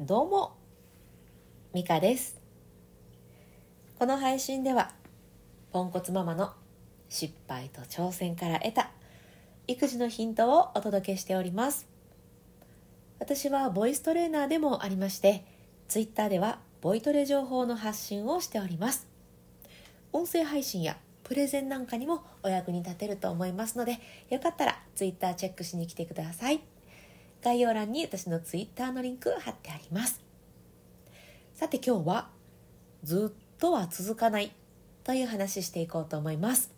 どうもミカです。この配信ではポンコツママの失敗と挑戦から得た育児のヒントをお届けしております。私はボイストレーナーでもありましてツイッターではボイトレ情報の発信をしております。音声配信やプレゼンなんかにもお役に立てると思いますのでよかったらツイッターチェックしに来てください。概要欄に私のツイッターのリンク貼ってあります。さて今日はずっとは続かないという話していこうと思います。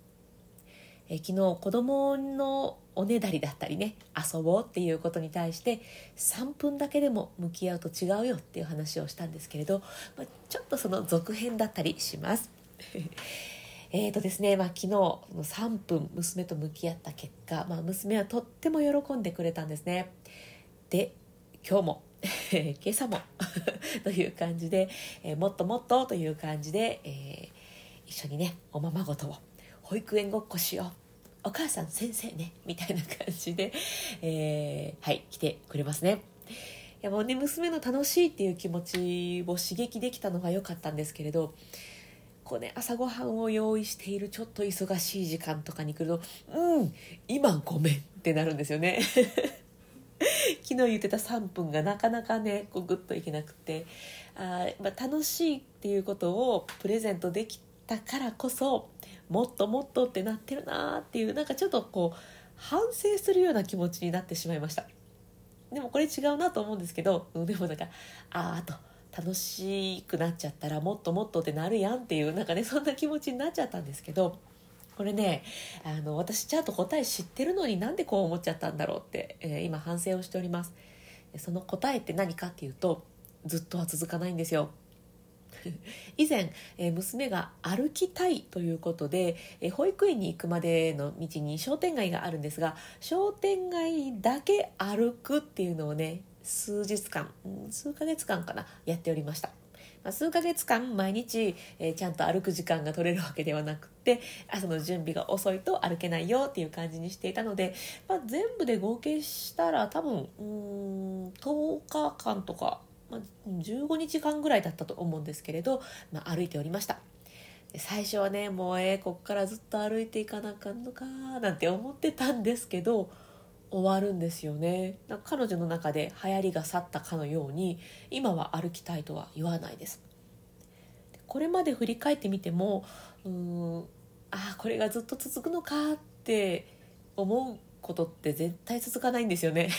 え昨日子供のおねだりだったりね遊ぼうっていうことに対して3分だけでも向き合うと違うよっていう話をしたんですけれど、まあ、ちょっとその続編だったりします。えーとですね、まあ、昨日3分娘と向き合った結果、まあ、娘はとっても喜んでくれたんですね。で今日も 今朝も という感じで、えー、もっともっとという感じで、えー、一緒にねおままごとを保育園ごっこしよう。お母さん先生ねみたいな感じで、えー、はい来てくれますね。いやもうね娘の楽しいっていう気持ちを刺激できたのが良かったんですけれどこうね朝ごはんを用意しているちょっと忙しい時間とかに来るとうん今ごめんってなるんですよね。昨日言ってた3分がなかなかねこうグッといけなくてあ、まあ、楽しいっていうことをプレゼントできたからこそもっともっとってなってるなっていうなんかちょっとこう反省するような気持ちになってしまいました。でもこれ違うなと思うんですけどでもなんかああと楽しくなっちゃったらもっともっとってなるやんっていうなんかねそんな気持ちになっちゃったんですけどこれねあの私ちゃんと答え知ってるのになんでこう思っちゃったんだろうって、えー、今反省をしております。その答えって何かっていうとずっとは続かないんですよ。以前、えー、娘が歩きたいということで、えー、保育園に行くまでの道に商店街があるんですが商店街だけ歩くっていうのをね数日間数ヶ月間かなやっておりました。まあ、数ヶ月間毎日、えー、ちゃんと歩く時間が取れるわけではなくて朝の準備が遅いと歩けないよっていう感じにしていたので、まあ、全部で合計したら多分うん10日間とか、まあ、15日間ぐらいだったと思うんですけれど、まあ、歩いておりました。最初はねもうえー、こっからずっと歩いていかなあかんのかなんて思ってたんですけど終わるんですよね。彼女の中で流行りが去ったかのように今は歩きたいとは言わないです。これまで振り返ってみてもうんああこれがずっと続くのかって思うことって絶対続かないんですよね。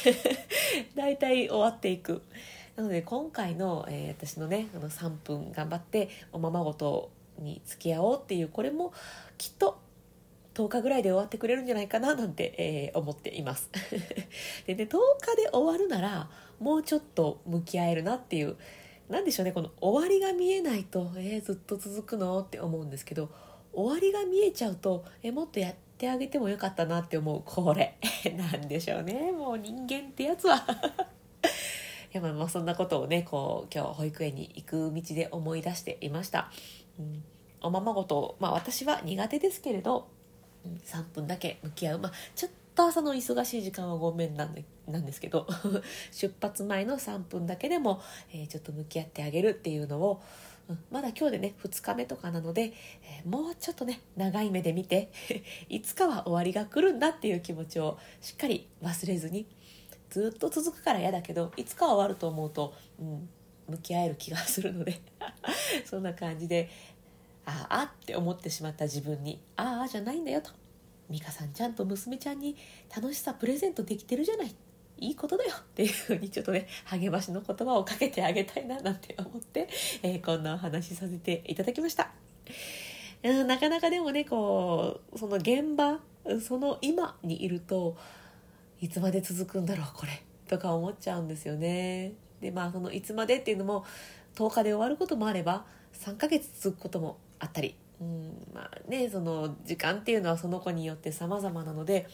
だいたい終わっていく。なので今回の、えー、私のねあの3分頑張っておままごとに付き合おうっていうこれもきっと10日ぐらいで終わってくれるんじゃないかななんて、えー、思っています。でね10日で終わるならもうちょっと向き合えるなっていう何でしょうねこの終わりが見えないと、えー、ずっと続くのって思うんですけど終わりが見えちゃうと、えー、もっとやってあげてもよかったなって思うこれ。なんでしょうねもう人間ってやつは。いやまあそんなことをねこう今日保育園に行く道で思い出していました、うん、おままごとまあ私は苦手ですけれど3分だけ向き合う、まあ、ちょっと朝の忙しい時間はごめんなんでなんですけど 出発前の3分だけでも、えー、ちょっと向き合ってあげるっていうのを、うん、まだ今日でね2日目とかなので、えー、もうちょっとね長い目で見て いつかは終わりが来るんだっていう気持ちをしっかり忘れずにずっと続くから嫌だけどいつかは終わると思うと、うん、向き合える気がするので そんな感じでああって思ってしまった自分にああじゃないんだよと美香さんちゃんと娘ちゃんに楽しさプレゼントできてるじゃないいいことだよっていうふうにちょっとね励ましの言葉をかけてあげたいななんて思って、えー、こんなお話させていただきました。うん、なかなかでもねこうその現場その今にいるといつまで続くんだろうこれとか思っちゃうんですよね。でまあそのいつまでっていうのも10日で終わることもあれば3ヶ月続くこともあったり、うんまあね、その時間っていうのはその子によって様々なので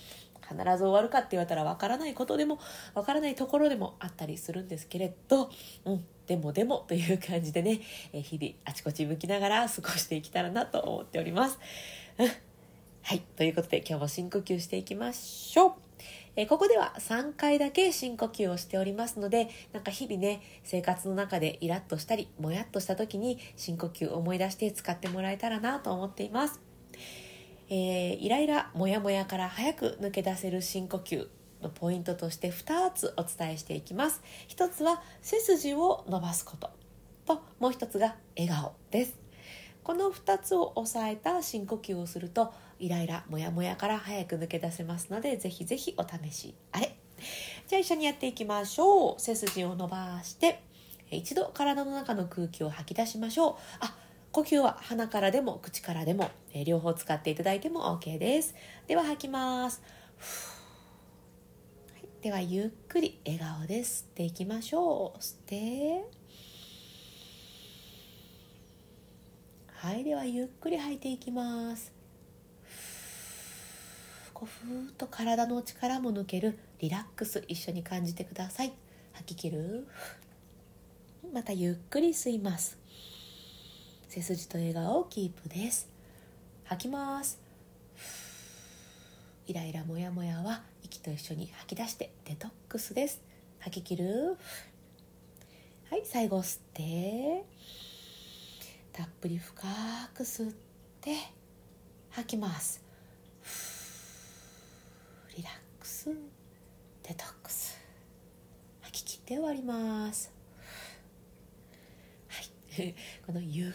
必ず終わるかって言われたらわからないことでもわからないところでもあったりするんですけれど、うん、でもでもという感じでね、え日々あちこち向きながら 過ごしていけたらなと思っております。はい。ということで今日も深呼吸していきましょう。えここでは3回だけ深呼吸をしておりますのでなんか日々ね生活の中でイラッとしたりもやっとした時に深呼吸を思い出して使ってもらえたらなと思っています、えー、イライラモヤモヤから早く抜け出せる深呼吸のポイントとして2つお伝えしていきます。1つは背筋を伸ばすこと。ともう1つが笑顔です。この2つを抑えた深呼吸をするとイライラモヤモヤから早く抜け出せますのでぜひぜひお試しあれ。じゃあ一緒にやっていきましょう。背筋を伸ばして一度体の中の空気を吐き出しましょう。あ呼吸は鼻からでも口からでも両方使っていただいても OK です。では吐きます。ではゆっくり笑顔で吸っていきましょう。吸って。はい。ではゆっくり吐いていきます。こうふーっと体の力も抜けるリラックス一緒に感じてください。吐き切る。またゆっくり吸います。背筋と笑顔をキープです。吐きます。イライラモヤモヤは息と一緒に吐き出してデトックスです。吐き切る。はい最後吸って。たっぷり深く吸って吐きますリラックスデトックス。吐き切って終わります。はい。このゆっ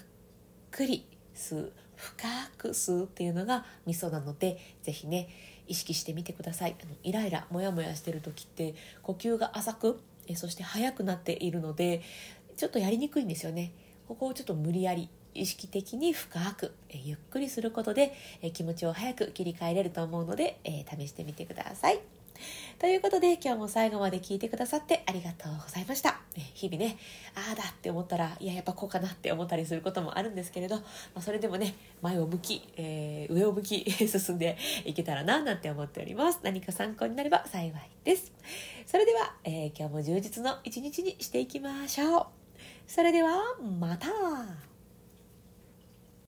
くり吸う深く吸うっていうのがミソなのでぜひね意識してみてください。あのイライラモヤモヤしてる時って呼吸が浅くえそして速くなっているのでちょっとやりにくいんですよね。ここをちょっと無理やり意識的に深くえゆっくりすることでえ気持ちを早く切り替えれると思うので、え試してみてください。ということで今日も最後まで聞いてくださってありがとうございました。日々ね、ああだって思ったら、いや、やっぱこうかなって思ったりすることもあるんですけれど、まあ、それでもね、前を向き、えー、上を向き 進んでいけたらな、なんて思っております。何か参考になれば幸いです。それでは、えー、今日も充実の一日にしていきましょう。それでは、また